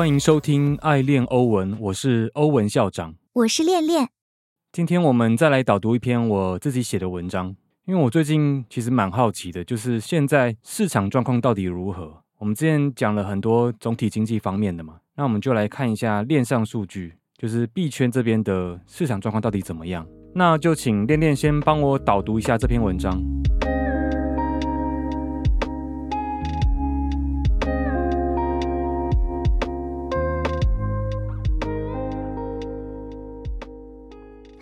欢迎收听《爱恋欧文》，我是欧文校长。我是恋恋，今天我们再来导读一篇我自己写的文章，因为我最近其实蛮好奇的，就是现在市场状况到底如何？我们之前讲了很多总体经济方面的嘛，那我们就来看一下链上数据，就是币圈这边的市场状况到底怎么样？那就请恋恋先帮我导读一下这篇文章。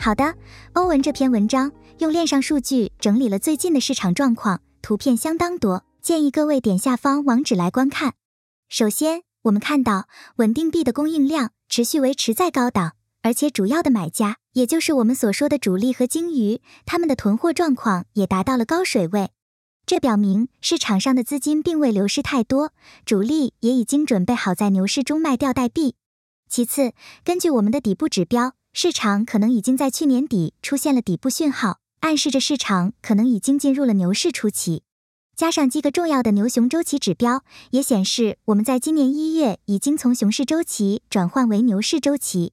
好的，欧文这篇文章用链上数据整理了最近的市场状况，图片相当多，建议各位点下方网址来观看。首先，我们看到稳定币的供应量持续维持在高档，而且主要的买家，也就是我们所说的主力和鲸鱼，他们的囤货状况也达到了高水位。这表明市场上的资金并未流失太多，主力也已经准备好在牛市中卖掉代币。其次，根据我们的底部指标。市场可能已经在去年底出现了底部讯号，暗示着市场可能已经进入了牛市初期。加上几个重要的牛熊周期指标，也显示我们在今年一月已经从熊市周期转换为牛市周期。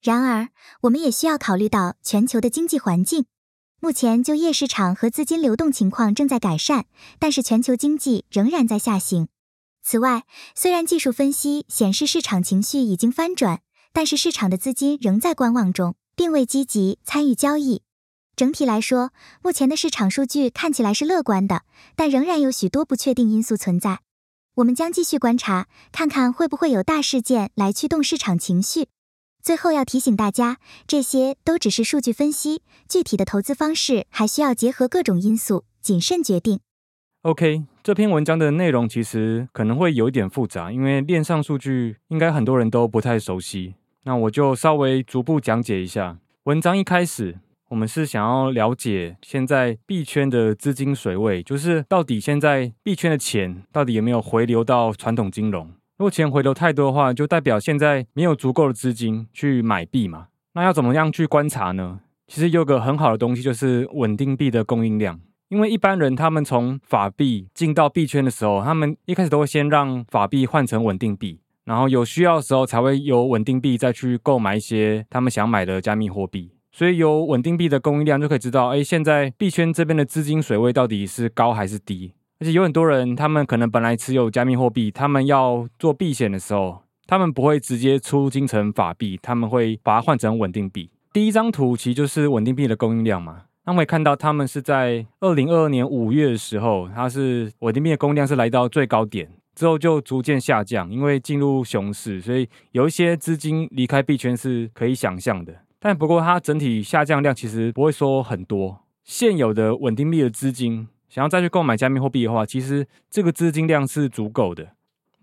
然而，我们也需要考虑到全球的经济环境。目前就业市场和资金流动情况正在改善，但是全球经济仍然在下行。此外，虽然技术分析显示市场情绪已经翻转。但是市场的资金仍在观望中，并未积极参与交易。整体来说，目前的市场数据看起来是乐观的，但仍然有许多不确定因素存在。我们将继续观察，看看会不会有大事件来驱动市场情绪。最后要提醒大家，这些都只是数据分析，具体的投资方式还需要结合各种因素谨慎决定。OK，这篇文章的内容其实可能会有一点复杂，因为链上数据应该很多人都不太熟悉。那我就稍微逐步讲解一下。文章一开始，我们是想要了解现在币圈的资金水位，就是到底现在币圈的钱到底有没有回流到传统金融？如果钱回流太多的话，就代表现在没有足够的资金去买币嘛。那要怎么样去观察呢？其实有个很好的东西，就是稳定币的供应量。因为一般人他们从法币进到币圈的时候，他们一开始都会先让法币换成稳定币。然后有需要的时候才会有稳定币再去购买一些他们想买的加密货币，所以有稳定币的供应量就可以知道，哎，现在币圈这边的资金水位到底是高还是低。而且有很多人，他们可能本来持有加密货币，他们要做避险的时候，他们不会直接出金成法币，他们会把它换成稳定币。第一张图其实就是稳定币的供应量嘛，那我们看到他们是在二零二二年五月的时候，它是稳定币的供应量是来到最高点。之后就逐渐下降，因为进入熊市，所以有一些资金离开币圈是可以想象的。但不过它整体下降量其实不会说很多。现有的稳定币的资金想要再去购买加密货币的话，其实这个资金量是足够的。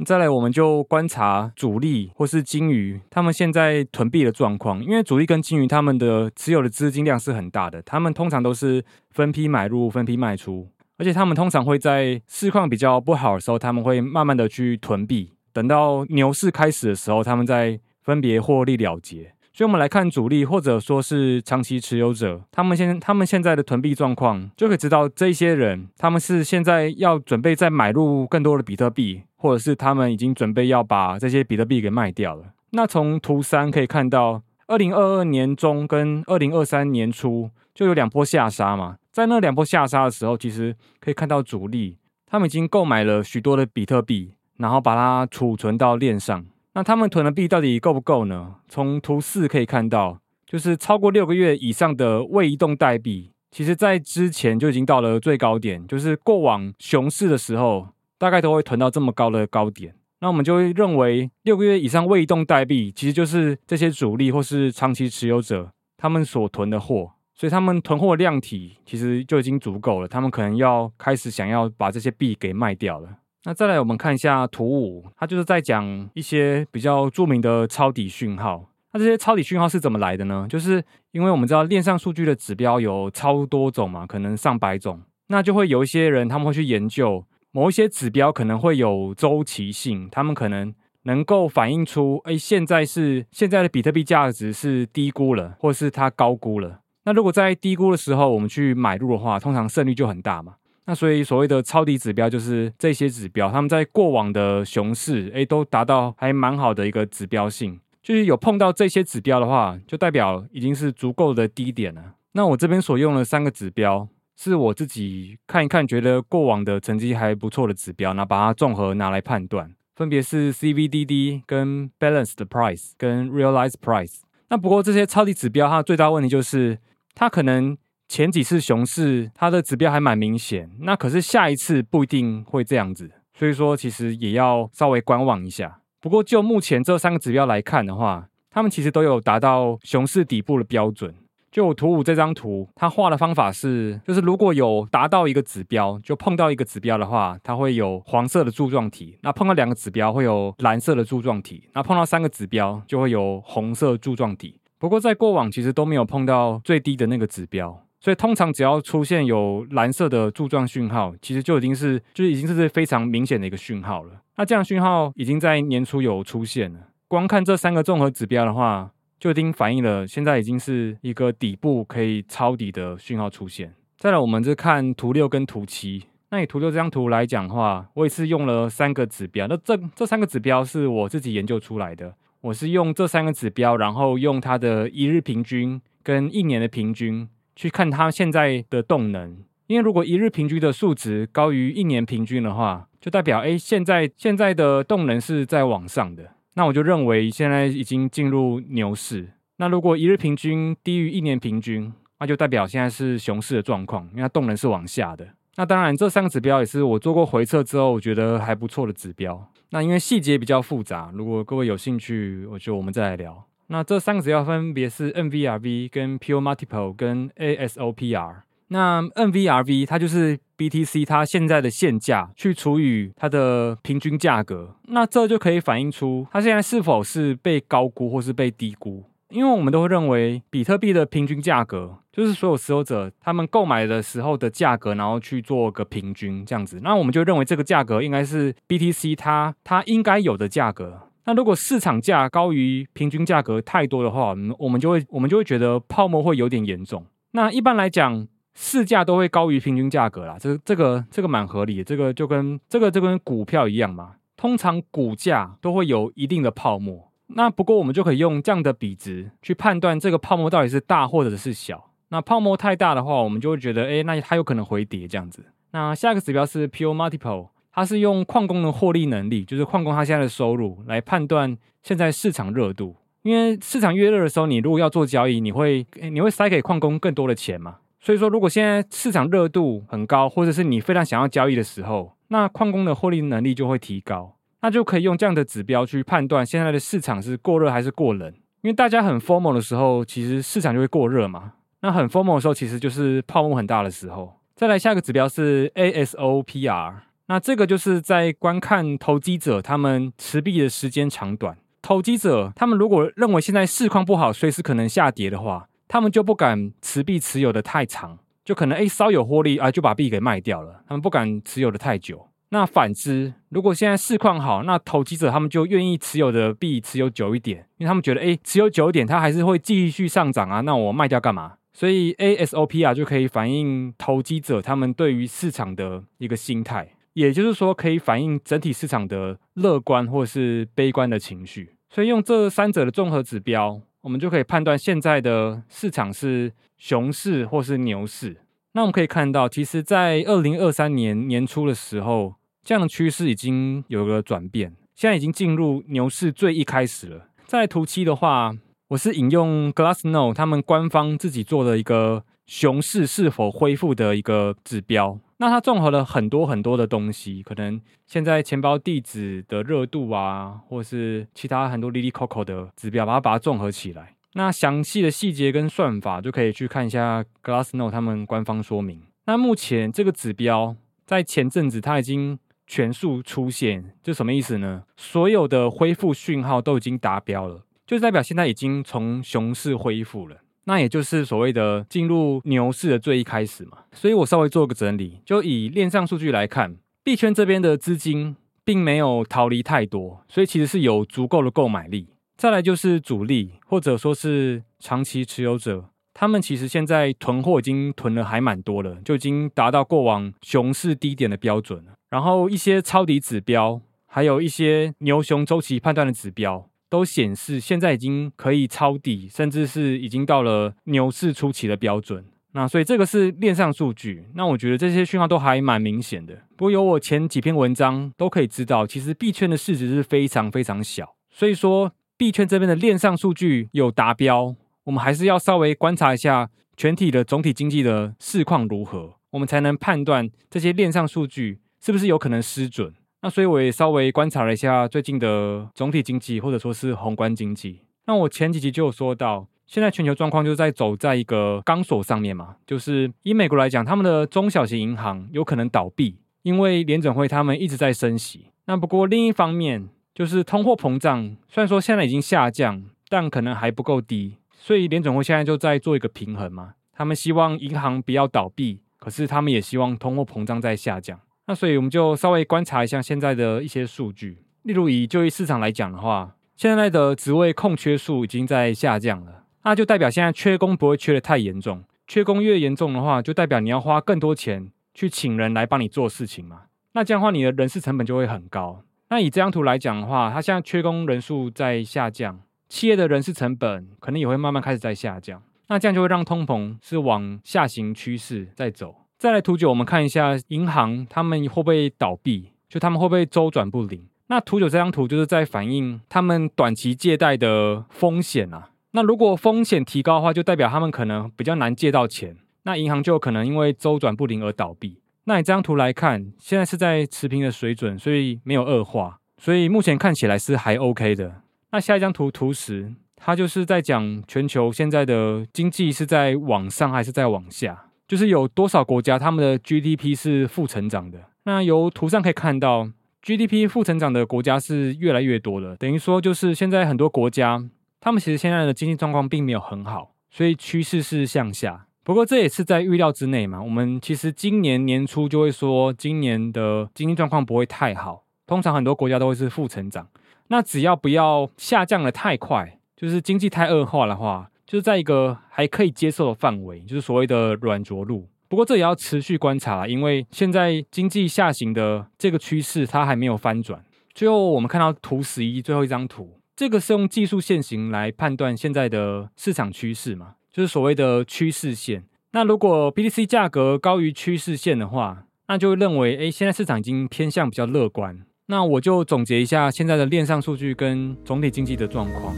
再来，我们就观察主力或是金鱼他们现在囤币的状况，因为主力跟金鱼他们的持有的资金量是很大的，他们通常都是分批买入、分批卖出。而且他们通常会在市况比较不好的时候，他们会慢慢的去囤币，等到牛市开始的时候，他们再分别获利了结。所以，我们来看主力或者说是长期持有者，他们现他们现在的囤币状况，就可以知道这些人他们是现在要准备再买入更多的比特币，或者是他们已经准备要把这些比特币给卖掉了。那从图三可以看到，二零二二年中跟二零二三年初就有两波下杀嘛。在那两波下杀的时候，其实可以看到主力他们已经购买了许多的比特币，然后把它储存到链上。那他们囤的币到底够不够呢？从图四可以看到，就是超过六个月以上的未移动代币，其实在之前就已经到了最高点，就是过往熊市的时候，大概都会囤到这么高的高点。那我们就会认为，六个月以上未移动代币，其实就是这些主力或是长期持有者他们所囤的货。所以他们囤货量体其实就已经足够了，他们可能要开始想要把这些币给卖掉了。那再来，我们看一下图五，它就是在讲一些比较著名的抄底讯号。那这些抄底讯号是怎么来的呢？就是因为我们知道链上数据的指标有超多种嘛，可能上百种，那就会有一些人他们会去研究某一些指标可能会有周期性，他们可能能够反映出，哎，现在是现在的比特币价值是低估了，或是它高估了。那如果在低估的时候我们去买入的话，通常胜率就很大嘛。那所以所谓的抄底指标就是这些指标，他们在过往的熊市，哎，都达到还蛮好的一个指标性。就是有碰到这些指标的话，就代表已经是足够的低点了。那我这边所用的三个指标，是我自己看一看，觉得过往的成绩还不错的指标，那把它综合拿来判断，分别是 CVDD、跟 Balanced Price、跟 Realized Price。那不过这些超级指标，它的最大问题就是它可能前几次熊市它的指标还蛮明显，那可是下一次不一定会这样子，所以说其实也要稍微观望一下。不过，就目前这三个指标来看的话，他们其实都有达到熊市底部的标准。就图五这张图，它画的方法是，就是如果有达到一个指标，就碰到一个指标的话，它会有黄色的柱状体；那碰到两个指标会有蓝色的柱状体；那碰到三个指标就会有红色柱状体。不过在过往其实都没有碰到最低的那个指标。所以通常只要出现有蓝色的柱状讯号，其实就已经是就已经是非常明显的一个讯号了。那这样讯号已经在年初有出现了。光看这三个综合指标的话，就已经反映了现在已经是一个底部可以抄底的讯号出现。再来，我们是看图六跟图七。那以图六这张图来讲的话，我也是用了三个指标。那这这三个指标是我自己研究出来的。我是用这三个指标，然后用它的一日平均跟一年的平均。去看它现在的动能，因为如果一日平均的数值高于一年平均的话，就代表哎，现在现在的动能是在往上的。那我就认为现在已经进入牛市。那如果一日平均低于一年平均，那就代表现在是熊市的状况，因为它动能是往下的。那当然，这三个指标也是我做过回测之后，我觉得还不错的指标。那因为细节比较复杂，如果各位有兴趣，我觉得我们再来聊。那这三个指标分别是 NVRV、跟 Pure Multiple、跟 ASOPR。那 NVRV 它就是 BTC 它现在的现价去除以它的平均价格，那这就可以反映出它现在是否是被高估或是被低估。因为我们都会认为比特币的平均价格就是所有持有者他们购买的时候的价格，然后去做个平均这样子，那我们就认为这个价格应该是 BTC 它它应该有的价格。那如果市场价高于平均价格太多的话，我们就会我们就会觉得泡沫会有点严重。那一般来讲，市价都会高于平均价格啦，这这个这个蛮合理的。这个就跟这个就跟股票一样嘛，通常股价都会有一定的泡沫。那不过我们就可以用这样的比值去判断这个泡沫到底是大或者是小。那泡沫太大的话，我们就会觉得，哎，那它有可能回跌这样子。那下一个指标是 Pure Multiple。它是用矿工的获利能力，就是矿工他现在的收入来判断现在市场热度。因为市场越热的时候，你如果要做交易，你会你会塞给矿工更多的钱嘛？所以说，如果现在市场热度很高，或者是你非常想要交易的时候，那矿工的获利能力就会提高，那就可以用这样的指标去判断现在的市场是过热还是过冷。因为大家很 formal 的时候，其实市场就会过热嘛。那很 formal 的时候，其实就是泡沫很大的时候。再来下一个指标是 ASOPR。那这个就是在观看投机者他们持币的时间长短。投机者他们如果认为现在市况不好，随时可能下跌的话，他们就不敢持币持有的太长，就可能诶稍有获利啊就把币给卖掉了。他们不敢持有的太久。那反之，如果现在市况好，那投机者他们就愿意持有的币持有久一点，因为他们觉得诶持有久一点，它还是会继续上涨啊。那我卖掉干嘛？所以 ASOP 啊就可以反映投机者他们对于市场的一个心态。也就是说，可以反映整体市场的乐观或是悲观的情绪。所以用这三者的综合指标，我们就可以判断现在的市场是熊市或是牛市。那我们可以看到，其实，在二零二三年年初的时候，这样的趋势已经有个转变，现在已经进入牛市最一开始了。在图七的话，我是引用 Glassnode 他们官方自己做的一个熊市是否恢复的一个指标。那它综合了很多很多的东西，可能现在钱包地址的热度啊，或是其他很多 Lily Coco 的指标，把它把它综合起来。那详细的细节跟算法就可以去看一下 Glassnode 他们官方说明。那目前这个指标在前阵子它已经全数出现，就什么意思呢？所有的恢复讯号都已经达标了，就代表现在已经从熊市恢复了。那也就是所谓的进入牛市的最一开始嘛，所以我稍微做个整理，就以链上数据来看，币圈这边的资金并没有逃离太多，所以其实是有足够的购买力。再来就是主力或者说是长期持有者。他们其实现在囤货已经囤了还蛮多了，就已经达到过往熊市低点的标准了。然后一些抄底指标，还有一些牛熊周期判断的指标，都显示现在已经可以抄底，甚至是已经到了牛市初期的标准。那所以这个是链上数据，那我觉得这些讯号都还蛮明显的。不过有我前几篇文章都可以知道，其实币圈的市值是非常非常小，所以说币圈这边的链上数据有达标，我们还是要稍微观察一下全体的总体经济的市况如何，我们才能判断这些链上数据是不是有可能失准。那所以我也稍微观察了一下最近的总体经济或者说是宏观经济。那我前几集就有说到。现在全球状况就在走在一个钢索上面嘛，就是以美国来讲，他们的中小型银行有可能倒闭，因为联准会他们一直在升息。那不过另一方面，就是通货膨胀虽然说现在已经下降，但可能还不够低，所以联准会现在就在做一个平衡嘛。他们希望银行不要倒闭，可是他们也希望通货膨胀在下降。那所以我们就稍微观察一下现在的一些数据，例如以就业市场来讲的话，现在的职位空缺数已经在下降了。那就代表现在缺工不会缺的太严重，缺工越严重的话，就代表你要花更多钱去请人来帮你做事情嘛。那这样的话，你的人事成本就会很高。那以这张图来讲的话，它现在缺工人数在下降，企业的人事成本可能也会慢慢开始在下降。那这样就会让通膨是往下行趋势在走。再来图九，我们看一下银行他们会不会倒闭，就他们会不会周转不灵。那图九这张图就是在反映他们短期借贷的风险啊。那如果风险提高的话，就代表他们可能比较难借到钱，那银行就可能因为周转不灵而倒闭。那你这张图来看，现在是在持平的水准，所以没有恶化，所以目前看起来是还 OK 的。那下一张图图十，它就是在讲全球现在的经济是在往上还是在往下，就是有多少国家他们的 GDP 是负成长的。那由图上可以看到，GDP 负成长的国家是越来越多了，等于说就是现在很多国家。他们其实现在的经济状况并没有很好，所以趋势是向下。不过这也是在预料之内嘛。我们其实今年年初就会说，今年的经济状况不会太好。通常很多国家都会是负成长。那只要不要下降的太快，就是经济太恶化的话，就是在一个还可以接受的范围，就是所谓的软着陆。不过这也要持续观察，因为现在经济下行的这个趋势它还没有翻转。最后我们看到图十一最后一张图。这个是用技术线型来判断现在的市场趋势嘛？就是所谓的趋势线。那如果 BTC 价格高于趋势线的话，那就认为，哎，现在市场已经偏向比较乐观。那我就总结一下现在的链上数据跟总体经济的状况。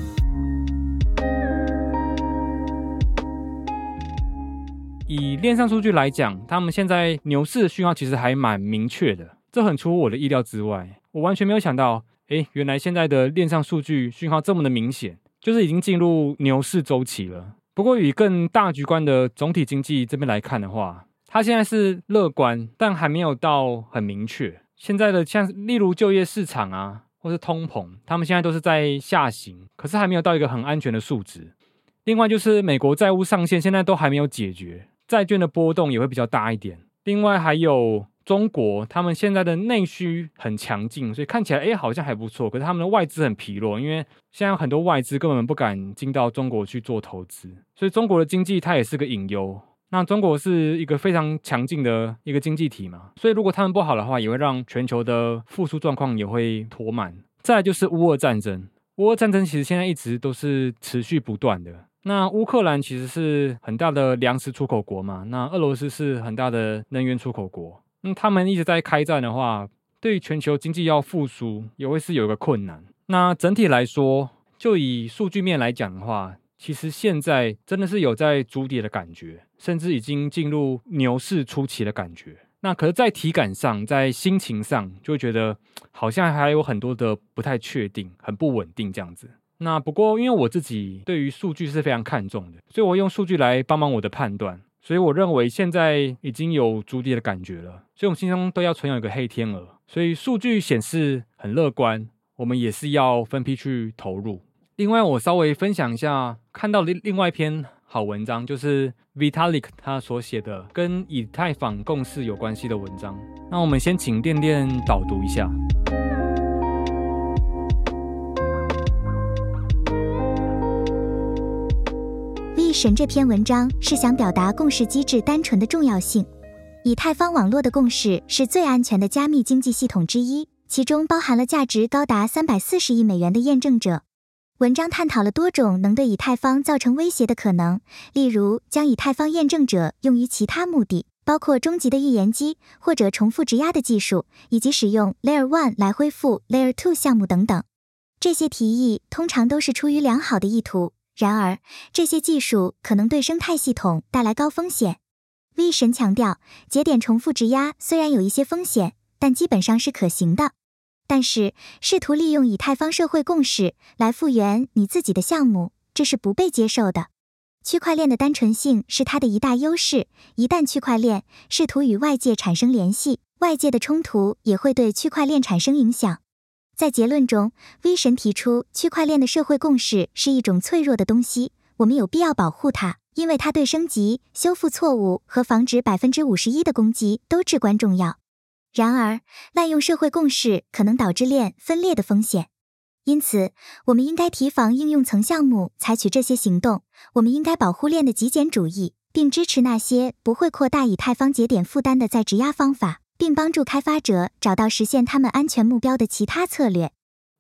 以链上数据来讲，他们现在牛市的讯号其实还蛮明确的，这很出乎我的意料之外。我完全没有想到。哎，原来现在的链上数据讯号这么的明显，就是已经进入牛市周期了。不过，以更大局观的总体经济这边来看的话，它现在是乐观，但还没有到很明确。现在的像例如就业市场啊，或是通膨，他们现在都是在下行，可是还没有到一个很安全的数值。另外，就是美国债务上限现在都还没有解决，债券的波动也会比较大一点。另外还有。中国他们现在的内需很强劲，所以看起来哎好像还不错。可是他们的外资很疲弱，因为现在很多外资根本不敢进到中国去做投资，所以中国的经济它也是个隐忧。那中国是一个非常强劲的一个经济体嘛，所以如果他们不好的话，也会让全球的复苏状况也会拖慢。再就是乌俄战争，乌俄战争其实现在一直都是持续不断的。那乌克兰其实是很大的粮食出口国嘛，那俄罗斯是很大的能源出口国。那他们一直在开战的话，对全球经济要复苏也会是有一个困难。那整体来说，就以数据面来讲的话，其实现在真的是有在筑底的感觉，甚至已经进入牛市初期的感觉。那可是，在体感上，在心情上，就会觉得好像还有很多的不太确定，很不稳定这样子。那不过，因为我自己对于数据是非常看重的，所以我用数据来帮忙我的判断。所以我认为现在已经有筑底的感觉了，所以我们心中都要存有一个黑天鹅。所以数据显示很乐观，我们也是要分批去投入。另外，我稍微分享一下看到的另外一篇好文章，就是 Vitalik 他所写的跟以太坊共识有关系的文章。那我们先请店店导读一下。神这篇文章是想表达共识机制单纯的重要性。以太坊网络的共识是最安全的加密经济系统之一，其中包含了价值高达三百四十亿美元的验证者。文章探讨了多种能对以太坊造成威胁的可能，例如将以太坊验证者用于其他目的，包括终极的预言机或者重复质押的技术，以及使用 Layer One 来恢复 Layer Two 项目等等。这些提议通常都是出于良好的意图，然而这些技术可能对生态系统带来高风险。V 神强调，节点重复质押虽然有一些风险，但基本上是可行的。但是，试图利用以太坊社会共识来复原你自己的项目，这是不被接受的。区块链的单纯性是它的一大优势。一旦区块链试图与外界产生联系，外界的冲突也会对区块链产生影响。在结论中，V 神提出，区块链的社会共识是一种脆弱的东西，我们有必要保护它。因为它对升级、修复错误和防止百分之五十一的攻击都至关重要。然而，滥用社会共识可能导致链分裂的风险，因此我们应该提防应用层项目采取这些行动。我们应该保护链的极简主义，并支持那些不会扩大以太坊节点负担的在质押方法，并帮助开发者找到实现他们安全目标的其他策略。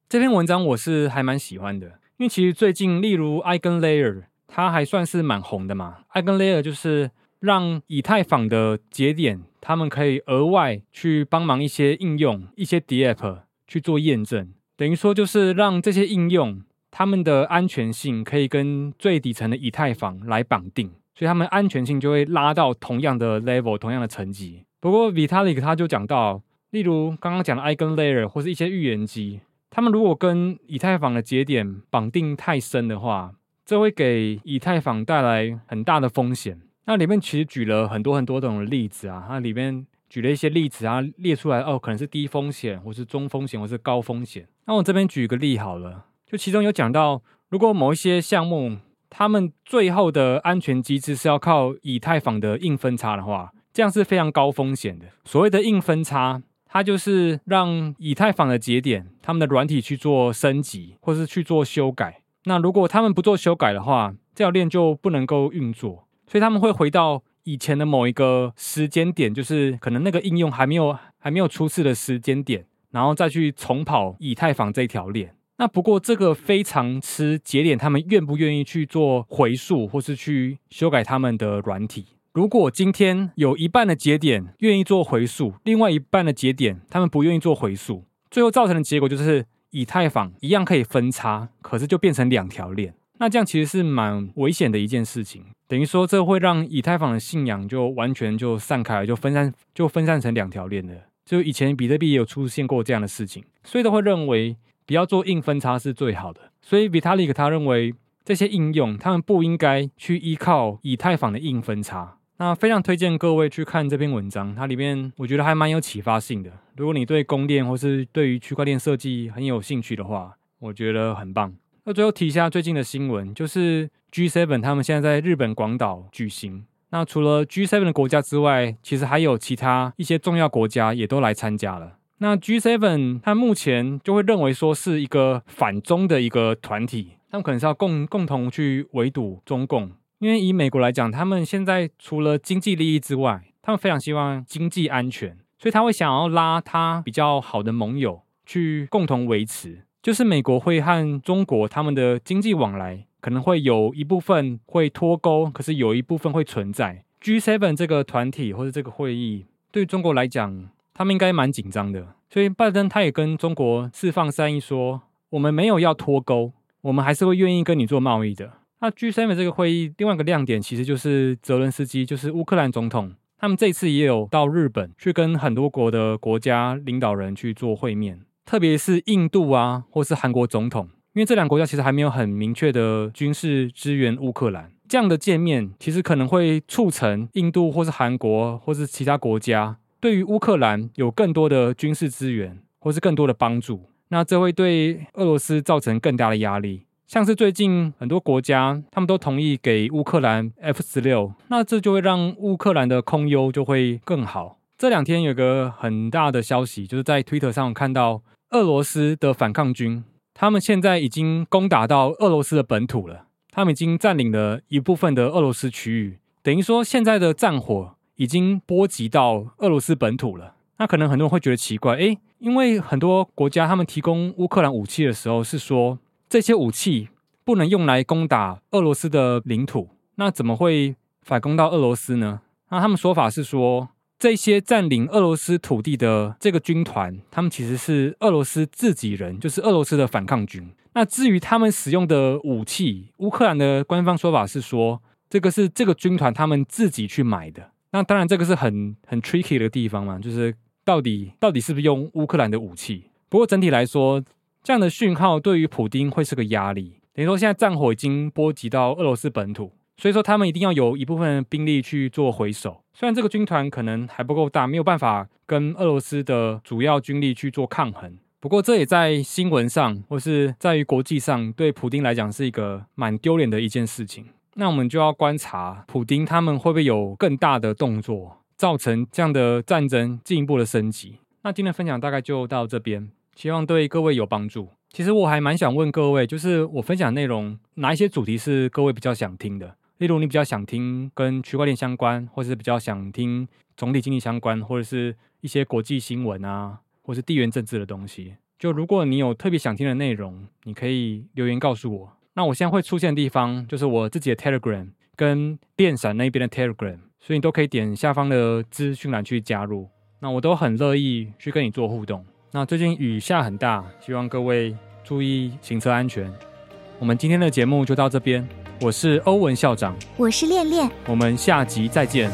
这篇文章我是还蛮喜欢的，因为其实最近，例如 EigenLayer。它还算是蛮红的嘛，EigenLayer 就是让以太坊的节点，他们可以额外去帮忙一些应用、一些 DApp 去做验证，等于说就是让这些应用他们的安全性可以跟最底层的以太坊来绑定，所以他们安全性就会拉到同样的 level、同样的层级。不过 Vitalik 他就讲到，例如刚刚讲的 EigenLayer 或是一些预言机，他们如果跟以太坊的节点绑定太深的话，这会给以太坊带来很大的风险。那里面其实举了很多很多种例子啊，它里面举了一些例子啊，列出来哦，可能是低风险，或是中风险，或是高风险。那我这边举个例好了，就其中有讲到，如果某一些项目，他们最后的安全机制是要靠以太坊的硬分叉的话，这样是非常高风险的。所谓的硬分叉，它就是让以太坊的节点，他们的软体去做升级，或是去做修改。那如果他们不做修改的话，这条链就不能够运作，所以他们会回到以前的某一个时间点，就是可能那个应用还没有还没有出事的时间点，然后再去重跑以太坊这条链。那不过这个非常吃节点，他们愿不愿意去做回溯，或是去修改他们的软体。如果今天有一半的节点愿意做回溯，另外一半的节点他们不愿意做回溯，最后造成的结果就是。以太坊一样可以分叉，可是就变成两条链，那这样其实是蛮危险的一件事情。等于说，这会让以太坊的信仰就完全就散开了，就分散，就分散成两条链的。就以前比特币也有出现过这样的事情，所以都会认为不要做硬分叉是最好的。所以 Vitalik 他认为这些应用他们不应该去依靠以太坊的硬分叉。那非常推荐各位去看这篇文章，它里面我觉得还蛮有启发性的。如果你对供电或是对于区块链设计很有兴趣的话，我觉得很棒。那最后提一下最近的新闻，就是 G7 他们现在在日本广岛举行。那除了 G7 的国家之外，其实还有其他一些重要国家也都来参加了。那 G7 它目前就会认为说是一个反中的一个团体，他们可能是要共共同去围堵中共。因为以美国来讲，他们现在除了经济利益之外，他们非常希望经济安全，所以他会想要拉他比较好的盟友去共同维持。就是美国会和中国他们的经济往来可能会有一部分会脱钩，可是有一部分会存在。G7 这个团体或者这个会议对中国来讲，他们应该蛮紧张的。所以拜登他也跟中国释放善意说，我们没有要脱钩，我们还是会愿意跟你做贸易的。那 G7 这个会议，另外一个亮点其实就是泽伦斯基，就是乌克兰总统，他们这次也有到日本去跟很多国的国家领导人去做会面，特别是印度啊，或是韩国总统，因为这两个国家其实还没有很明确的军事支援乌克兰，这样的见面其实可能会促成印度或是韩国或是其他国家对于乌克兰有更多的军事资源或是更多的帮助，那这会对俄罗斯造成更大的压力。像是最近很多国家，他们都同意给乌克兰 F 十六，那这就会让乌克兰的空优就会更好。这两天有个很大的消息，就是在 Twitter 上看到俄罗斯的反抗军，他们现在已经攻打到俄罗斯的本土了。他们已经占领了一部分的俄罗斯区域，等于说现在的战火已经波及到俄罗斯本土了。那可能很多人会觉得奇怪，诶，因为很多国家他们提供乌克兰武器的时候是说这些武器不能用来攻打俄罗斯的领土，那怎么会反攻到俄罗斯呢？那他们说法是说。这些占领俄罗斯土地的这个军团，他们其实是俄罗斯自己人，就是俄罗斯的反抗军。那至于他们使用的武器，乌克兰的官方说法是说，这个是这个军团他们自己去买的。那当然，这个是很很 tricky 的地方嘛，就是到底到底是不是用乌克兰的武器？不过整体来说，这样的讯号对于普丁会是个压力。等于说，现在战火已经波及到俄罗斯本土。所以说，他们一定要有一部分兵力去做回守。虽然这个军团可能还不够大，没有办法跟俄罗斯的主要军力去做抗衡。不过，这也在新闻上或是在于国际上，对普丁来讲是一个蛮丢脸的一件事情。那我们就要观察普丁他们会不会有更大的动作，造成这样的战争进一步的升级。那今天的分享大概就到这边，希望对各位有帮助。其实我还蛮想问各位，就是我分享内容哪一些主题是各位比较想听的？例如，你比较想听跟区块链相关，或者是比较想听总体经济相关，或者是一些国际新闻啊，或是地缘政治的东西。就如果你有特别想听的内容，你可以留言告诉我。那我现在会出现的地方，就是我自己的 Telegram 跟电闪那边的 Telegram，所以你都可以点下方的资讯栏去加入。那我都很乐意去跟你做互动。那最近雨下很大，希望各位注意行车安全。我们今天的节目就到这边。我是欧文校长，我是恋恋，我们下集再见。